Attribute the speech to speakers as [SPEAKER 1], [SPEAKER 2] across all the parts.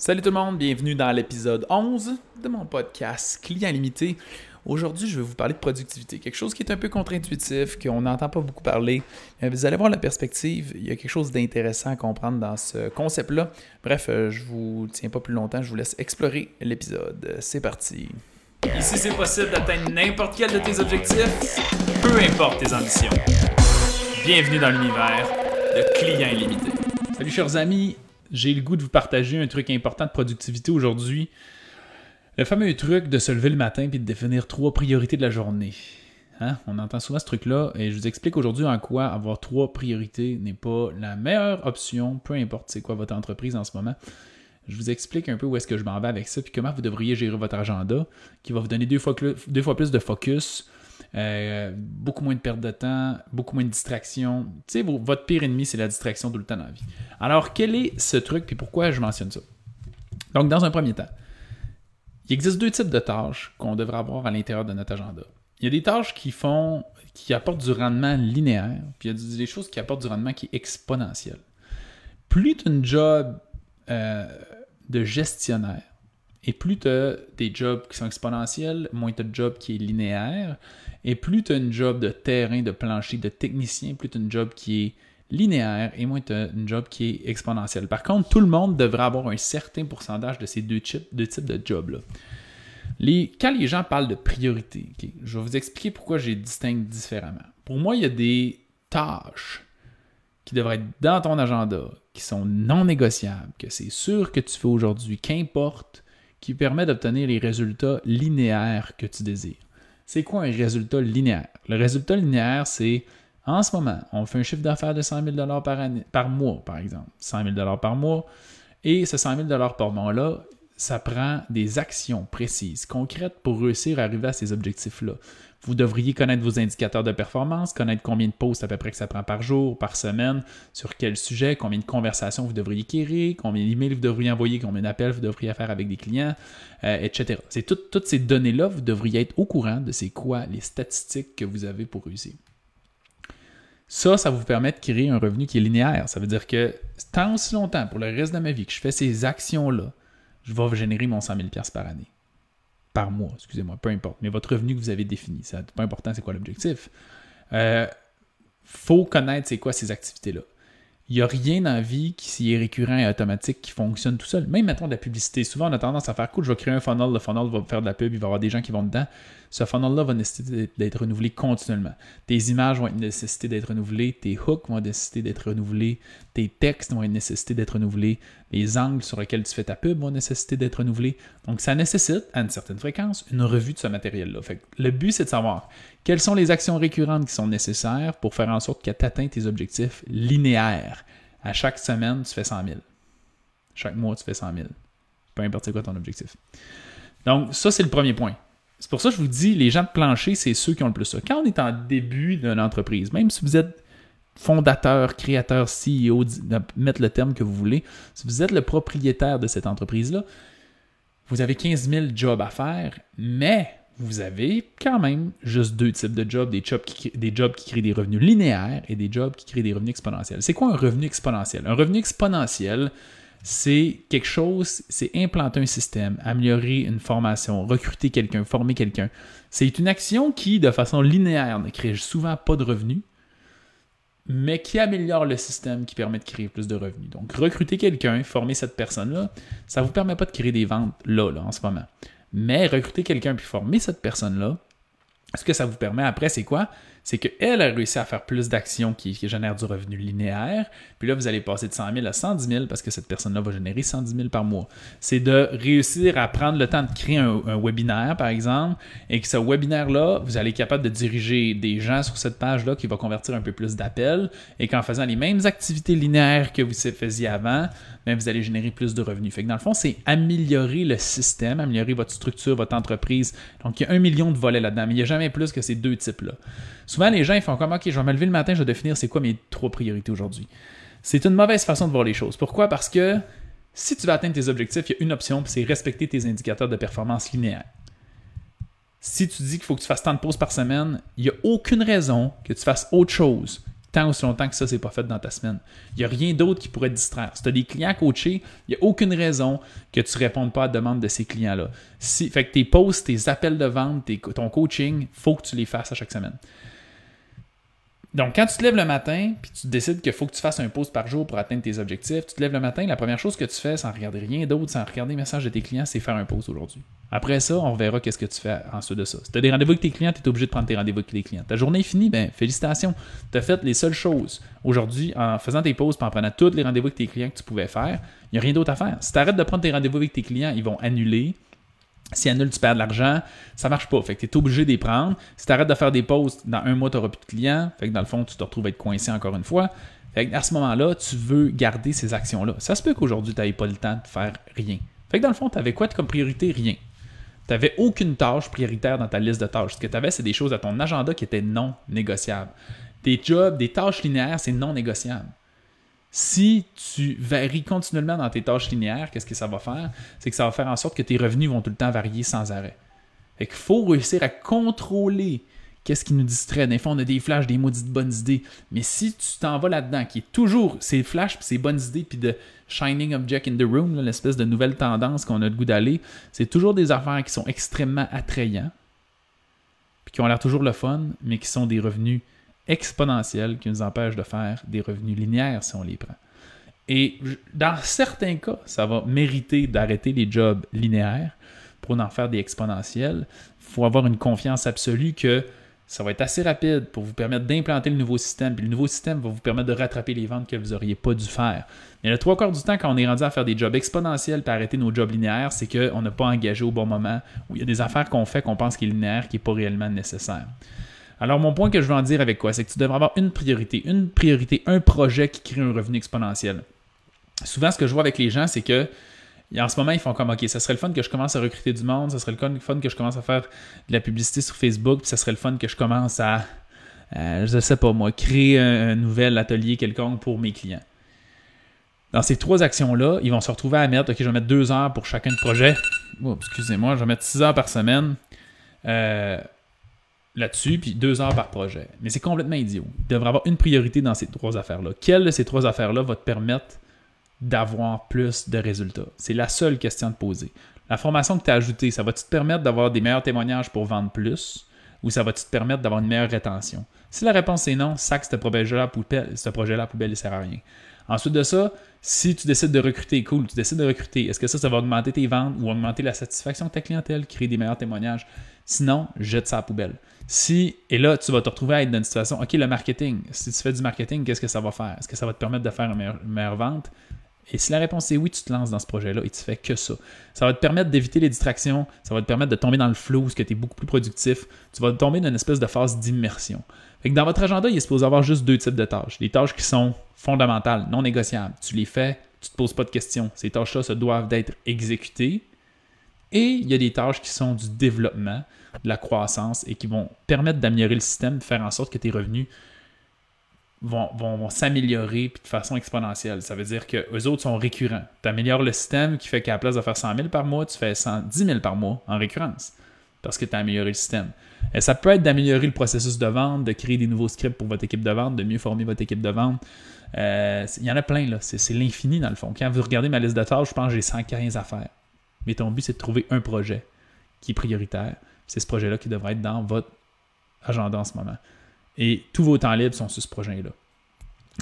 [SPEAKER 1] Salut tout le monde, bienvenue dans l'épisode 11 de mon podcast Client Limité. Aujourd'hui, je vais vous parler de productivité, quelque chose qui est un peu contre-intuitif, qu'on n'entend pas beaucoup parler. Mais vous allez voir la perspective, il y a quelque chose d'intéressant à comprendre dans ce concept-là. Bref, euh, je vous tiens pas plus longtemps, je vous laisse explorer l'épisode. C'est parti. Ici, c'est possible d'atteindre n'importe quel de tes objectifs, peu importe tes ambitions. Bienvenue dans l'univers de Client Illimité. Salut chers amis, j'ai le goût de vous partager un truc important de productivité aujourd'hui. Le fameux truc de se lever le matin et de définir trois priorités de la journée. Hein? On entend souvent ce truc-là et je vous explique aujourd'hui en quoi avoir trois priorités n'est pas la meilleure option, peu importe c'est quoi votre entreprise en ce moment. Je vous explique un peu où est-ce que je m'en vais avec ça, puis comment vous devriez gérer votre agenda, qui va vous donner deux fois plus de focus, euh, beaucoup moins de perte de temps, beaucoup moins de distraction. Tu sais, votre pire ennemi, c'est la distraction tout le temps dans vie. Alors, quel est ce truc, puis pourquoi je mentionne ça? Donc, dans un premier temps, il existe deux types de tâches qu'on devrait avoir à l'intérieur de notre agenda. Il y a des tâches qui apportent du rendement linéaire, puis il y a des choses qui apportent du rendement qui est exponentiel. Plus tu as job euh, de gestionnaire, et plus tu as des jobs qui sont exponentiels, moins tu as de jobs qui est linéaire. Et plus tu as une job de terrain, de plancher, de technicien, plus tu as une job qui est linéaire et moins tu as une job qui est exponentielle. Par contre, tout le monde devrait avoir un certain pourcentage de ces deux types, de jobs-là. Les, quand les gens parlent de priorité, je vais vous expliquer pourquoi j'ai distingue différemment. Pour moi, il y a des tâches qui devraient être dans ton agenda, qui sont non négociables, que c'est sûr que tu fais aujourd'hui, qu'importe, qui permet d'obtenir les résultats linéaires que tu désires. C'est quoi un résultat linéaire? Le résultat linéaire, c'est en ce moment, on fait un chiffre d'affaires de 100 000 par, par mois, par exemple. 100 000 par mois. Et ce 100 000 par mois-là, ça prend des actions précises, concrètes pour réussir à arriver à ces objectifs-là. Vous devriez connaître vos indicateurs de performance, connaître combien de posts à peu près que ça prend par jour, par semaine, sur quel sujet, combien de conversations vous devriez acquérir, combien d'emails vous devriez envoyer, combien d'appels vous devriez faire avec des clients, euh, etc. C'est toutes ces données-là, vous devriez être au courant de c'est quoi les statistiques que vous avez pour réussir. Ça, ça vous permet de créer un revenu qui est linéaire. Ça veut dire que tant aussi longtemps, pour le reste de ma vie, que je fais ces actions-là, je vais générer mon 100 000 par année. Par mois, excusez-moi, peu importe. Mais votre revenu que vous avez défini, c'est pas important, c'est quoi l'objectif? Euh, faut connaître c'est quoi ces activités-là. Il n'y a rien dans la vie qui est récurrent et automatique qui fonctionne tout seul. Même mettons de la publicité. Souvent, on a tendance à faire cool, je vais créer un funnel, le funnel va faire de la pub, il va y avoir des gens qui vont dedans. Ce funnel-là va nécessiter d'être renouvelé continuellement. Tes images vont nécessiter d'être renouvelées, tes hooks vont nécessiter d'être renouvelés, tes textes vont nécessiter d'être renouvelés, les angles sur lesquels tu fais ta pub vont nécessiter d'être renouvelés. Donc, ça nécessite, à une certaine fréquence, une revue de ce matériel-là. le but, c'est de savoir quelles sont les actions récurrentes qui sont nécessaires pour faire en sorte que tu atteignes tes objectifs linéaires? À chaque semaine, tu fais 100 000. Chaque mois, tu fais 100 000. Peu importe quoi ton objectif. Donc, ça, c'est le premier point. C'est pour ça que je vous dis, les gens de plancher, c'est ceux qui ont le plus ça. Quand on est en début d'une entreprise, même si vous êtes fondateur, créateur, CEO, mettre le terme que vous voulez, si vous êtes le propriétaire de cette entreprise-là, vous avez 15 000 jobs à faire, mais vous avez quand même juste deux types de jobs, des jobs, qui, créent des revenus linéaires et des jobs qui créent des revenus exponentiels. C'est quoi un revenu exponentiel? Un revenu exponentiel, c'est quelque chose, c'est implanter un système, améliorer une formation, recruter quelqu'un, former quelqu'un. C'est une action qui, de façon linéaire, ne crée souvent pas de revenus, mais qui améliore le système qui permet de créer plus de revenus. Donc, recruter quelqu'un, former cette personne-là, ça ne vous permet pas de créer des ventes là, là, en ce moment. Mais recruter quelqu'un puis former cette personne-là, ce que ça vous permet après, c'est quoi? C'est qu'elle a réussi à faire plus d'actions qui, génèrent du revenu linéaire. Puis là, vous allez passer de 100 000 à 110 000 parce que cette personne-là va générer 110 000 par mois. C'est de réussir à prendre le temps de créer un, webinaire, par exemple, et que ce webinaire-là, vous allez être capable de diriger des gens sur cette page-là qui va convertir un peu plus d'appels et qu'en faisant les mêmes activités linéaires que vous faisiez avant, bien, vous allez générer plus de revenus. Fait que dans le fond, c'est améliorer le système, améliorer votre structure, votre entreprise. Donc, il y a un million de volets là-dedans, mais il n'y a jamais plus que ces deux types-là. Souvent, les gens font comme OK, je vais me lever le matin, je vais définir c'est quoi mes trois priorités aujourd'hui. C'est une mauvaise façon de voir les choses. Pourquoi? Parce que si tu veux atteindre tes objectifs, il y a une option, c'est respecter tes indicateurs de performance linéaire. Si tu dis qu'il faut que tu fasses tant de pauses par semaine, il n'y a aucune raison que tu fasses autre chose tant aussi longtemps que ça, c'est pas fait dans ta semaine. Il n'y a rien d'autre qui pourrait te distraire. Si tu as des clients coachés, il n'y a aucune raison que tu ne répondes pas à la demande de ces clients-là. Si, fait que tes posts, tes appels de vente, ton coaching, il faut que tu les fasses à chaque semaine. Donc, quand tu te lèves le matin, puis tu décides qu'il faut que tu fasses un post par jour pour atteindre tes objectifs, tu te lèves le matin, la première chose que tu fais sans regarder rien d'autre, sans regarder les messages de tes clients, c'est faire un post aujourd'hui. Après ça, on verra qu'est-ce que tu fais ensuite de ça. Si tu as des rendez-vous avec tes clients, tu es obligé de prendre tes rendez-vous avec tes clients. Ta journée est finie, ben félicitations. Tu as fait les seules choses aujourd'hui en faisant tes pauses, en prenant tous les rendez-vous avec tes clients que tu pouvais faire. Il n'y a rien d'autre à faire. Si tu arrêtes de prendre tes rendez-vous avec tes clients, ils vont annuler si annule, tu perds de l'argent, ça marche pas. Fait que tu es obligé d'y prendre. Si tu arrêtes de faire des posts, dans un mois, tu n'auras plus de clients. Fait que dans le fond, tu te retrouves à être coincé encore une fois. Fait que à ce moment-là, tu veux garder ces actions-là. Ça se peut qu'aujourd'hui, tu n'avais pas le temps de faire rien. Fait que dans le fond, tu avais quoi comme priorité? Rien. Tu n'avais aucune tâche prioritaire dans ta liste de tâches. Ce que tu avais, c'est des choses à ton agenda qui étaient non négociables. Des jobs, des tâches linéaires, c'est non négociable. Si tu varies continuellement dans tes tâches linéaires, qu'est-ce que ça va faire? C'est que ça va faire en sorte que tes revenus vont tout le temps varier sans arrêt. Fait qu'il faut réussir à contrôler qu'est-ce qui nous distrait. Des fois, on a des flashs, des maudites bonnes idées. Mais si tu t'en vas là-dedans, qui est toujours ces flashs, puis ces bonnes idées, puis de shining object in the room, l'espèce de nouvelle tendance qu'on a le goût d'aller, c'est toujours des affaires qui sont extrêmement attrayants, puis qui ont l'air toujours le fun, mais qui sont des revenus exponentielle qui nous empêche de faire des revenus linéaires si on les prend. Et dans certains cas, ça va mériter d'arrêter les jobs linéaires pour en faire des exponentiels. Il faut avoir une confiance absolue que ça va être assez rapide pour vous permettre d'implanter le nouveau système. Puis le nouveau système va vous permettre de rattraper les ventes que vous n'auriez pas dû faire. Mais le trois quarts du temps, quand on est rendu à faire des jobs exponentiels pour arrêter nos jobs linéaires, c'est qu'on n'a pas engagé au bon moment, ou il y a des affaires qu'on fait qu'on pense qu'il est linéaire qui n'est pas réellement nécessaire. Alors, mon point que je veux en dire avec quoi, c'est que tu devrais avoir une priorité, une priorité, un projet qui crée un revenu exponentiel. Souvent, ce que je vois avec les gens, c'est que en ce moment, ils font comme OK, ça serait le fun que je commence à recruter du monde, ça serait le fun que je commence à faire de la publicité sur Facebook, puis ça serait le fun que je commence à, je je sais pas moi, créer un, nouvel atelier quelconque pour mes clients. Dans ces trois actions-là, ils vont se retrouver à mettre OK, je vais mettre deux heures pour chacun de projet. Oh, excusez-moi, je vais mettre six heures par semaine. Euh, là-dessus, puis deux heures par projet. Mais c'est complètement idiot. Il devrait avoir une priorité dans ces trois affaires-là. Quelle de ces trois affaires-là va te permettre d'avoir plus de résultats? C'est la seule question de poser. La formation que tu as ajoutée, ça va te permettre d'avoir des meilleurs témoignages pour vendre plus ou ça va te permettre d'avoir une meilleure rétention? Si la réponse est non, sac ce projet-là ce projet-là poubelle, il ne sert à rien. Ensuite de ça, si tu décides de recruter, cool, tu décides de recruter, est-ce que ça, ça va augmenter tes ventes ou augmenter la satisfaction de ta clientèle, créer des meilleurs témoignages? Sinon, jette ça à la poubelle. Si, et là, tu vas te retrouver à être dans une situation, OK, le marketing, si tu fais du marketing, qu'est-ce que ça va faire? Est-ce que ça va te permettre de faire une meilleure, vente? Et si la réponse est oui, tu te lances dans ce projet-là et tu fais que ça. Ça va te permettre d'éviter les distractions, ça va te permettre de tomber dans le flow, parce que tu es beaucoup plus productif. Tu vas tomber dans une espèce de phase d'immersion. Dans votre agenda, il est supposé avoir juste deux types de tâches. Des tâches qui sont fondamentales, non négociables. Tu les fais, tu ne te poses pas de questions. Ces tâches-là se doivent d'être exécutées. Et il y a des tâches qui sont du développement, de la croissance et qui vont permettre d'améliorer le système, de faire en sorte que tes revenus vont, vont, s'améliorer de façon exponentielle. Ça veut dire que eux autres sont récurrents. Tu améliores le système qui fait qu'à la place de faire 100 000 par mois, tu fais 110 000 par mois en récurrence parce que tu as amélioré le système. Et ça peut être d'améliorer le processus de vente, de créer des nouveaux scripts pour votre équipe de vente, de mieux former votre équipe de vente. Euh, il y en a plein, là. C'est l'infini, dans le fond. Quand vous regardez ma liste de tâches, je pense que j'ai 115 affaires. Mais ton but, c'est de trouver un projet qui est prioritaire. C'est ce projet-là qui devrait être dans votre agenda en ce moment. Et tous vos temps libres sont sur ce projet-là.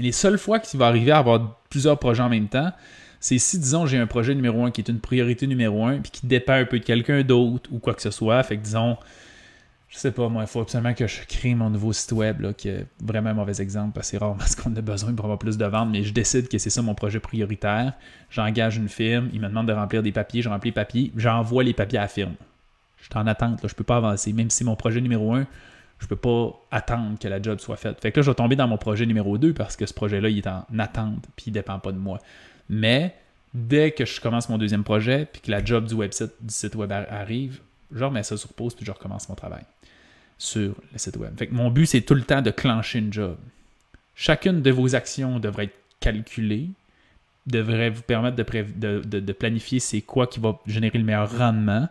[SPEAKER 1] Les seules fois qu'il va arriver à avoir plusieurs projets en même temps, c'est si, disons, j'ai un projet numéro un qui est une priorité numéro un, puis qui dépend un peu de quelqu'un d'autre ou quoi que ce soit. Fait que, disons, je sais pas, moi, il faut absolument que je crée mon nouveau site web, là, qui est vraiment un mauvais exemple, parce que c'est rare parce qu'on a besoin pour avoir plus de ventes, mais je décide que c'est ça mon projet prioritaire. J'engage une firme, il me demande de remplir des papiers, je remplis les papiers, j'envoie les papiers à la firme. Je suis en attente, là, je peux pas avancer. Même si mon projet numéro un, je peux pas attendre que la job soit faite. Fait que là, je vais tomber dans mon projet numéro 2 parce que ce projet-là, il est en attente, puis il dépend pas de moi. Mais dès que je commence mon deuxième projet, puis que la job du website, du site web arrive, je remets ça sur pause, puis je recommence mon travail sur le site web. Mon but, c'est tout le temps de clencher une job. Chacune de vos actions devrait être calculée, devrait vous permettre de, planifier c'est quoi qui va générer le meilleur rendement,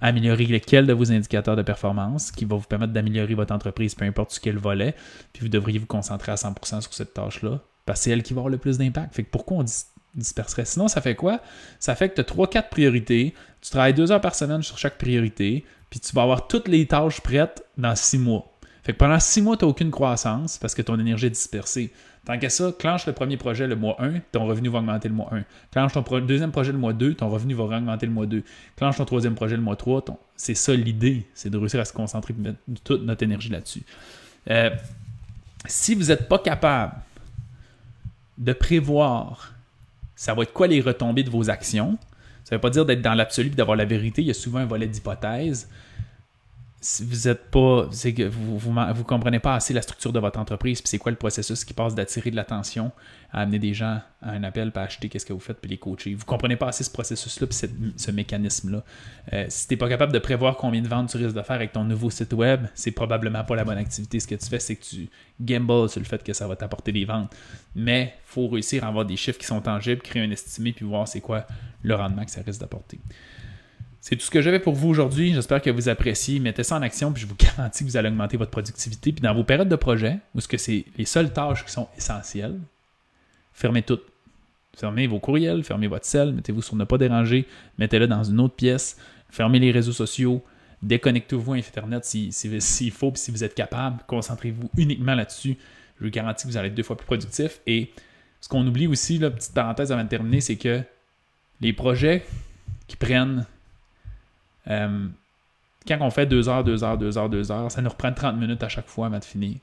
[SPEAKER 1] améliorer lequel de vos indicateurs de performance, qui va vous permettre d'améliorer votre entreprise, peu importe ce qu'elle volet, puis vous devriez vous concentrer à 100% sur cette tâche-là, parce que c'est elle qui va avoir le plus d'impact. Fait que pourquoi on disperserait? Sinon, ça fait quoi? Ça fait que tu as 3-4 priorités, tu travailles 2 heures par semaine sur chaque priorité, puis tu vas avoir toutes les tâches prêtes dans 6 mois. Fait que pendant 6 mois, tu n'as aucune croissance parce que ton énergie est dispersée. Tant qu'à ça, clenche le premier projet le mois 1, ton revenu va augmenter le mois 1. Clenche ton deuxième projet le mois 2, ton revenu va augmenter le mois 2. Clenche ton troisième projet le mois 3, c'est ça l'idée, c'est de réussir à se concentrer et mettre toute notre énergie là-dessus. Euh, si vous n'êtes pas capable de prévoir ça va être quoi les retombées de vos actions, ça ne veut pas dire d'être dans l'absolu et d'avoir la vérité, il y a souvent un volet d'hypothèse si vous êtes pas, vous, vous, comprenez pas assez la structure de votre entreprise, puis c'est quoi le processus qui passe d'attirer de l'attention à amener des gens à un appel, puis acheter qu'est-ce que vous faites, puis les coacher. Vous comprenez pas assez ce processus-là, puis ce mécanisme-là. Euh, si tu n'es pas capable de prévoir combien de ventes tu risques de faire avec ton nouveau site web, c'est probablement pas la bonne activité. Ce que tu fais, c'est que tu gambles sur le fait que ça va t'apporter des ventes. Mais faut réussir à avoir des chiffres qui sont tangibles, créer un estimé, puis voir c'est quoi le rendement que ça risque d'apporter. C'est tout ce que j'avais pour vous aujourd'hui. J'espère que vous appréciez. Mettez ça en action, puis je vous garantis que vous allez augmenter votre productivité. Puis dans vos périodes de projet, où ce que c'est les seules tâches qui sont essentielles, fermez toutes. Fermez vos courriels, fermez votre cell, mettez-vous sur ne pas déranger, mettez-le dans une autre pièce, fermez les réseaux sociaux, déconnectez-vous à Internet s'il si, si, faut, puis si vous êtes capable, concentrez-vous uniquement là-dessus. Je vous garantis que vous allez être deux fois plus productif. Et ce qu'on oublie aussi, la petite parenthèse avant de terminer, c'est que les projets qui prennent euh, quand on fait 2 heures, 2 heures, 2 heures, 2 heures, ça nous reprend 30 minutes à chaque fois avant de finir.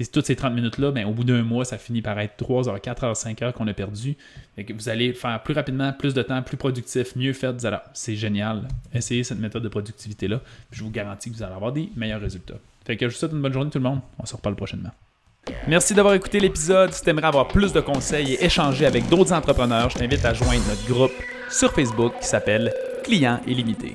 [SPEAKER 1] Et toutes ces 30 minutes-là, ben, au bout d'un mois, ça finit par être 3 heures, 4 heures, 5 heures qu'on a perdu. que vous allez faire plus rapidement, plus de temps, plus productif, mieux fait. C'est génial. Essayez cette méthode de productivité-là. Je vous garantis que vous allez avoir des meilleurs résultats. Fait que je vous souhaite une bonne journée tout le monde. On se reparle prochainement. Merci d'avoir écouté l'épisode. Si tu aimerais avoir plus de conseils et échanger avec d'autres entrepreneurs, je t'invite à joindre notre groupe sur Facebook qui s'appelle Clients illimités.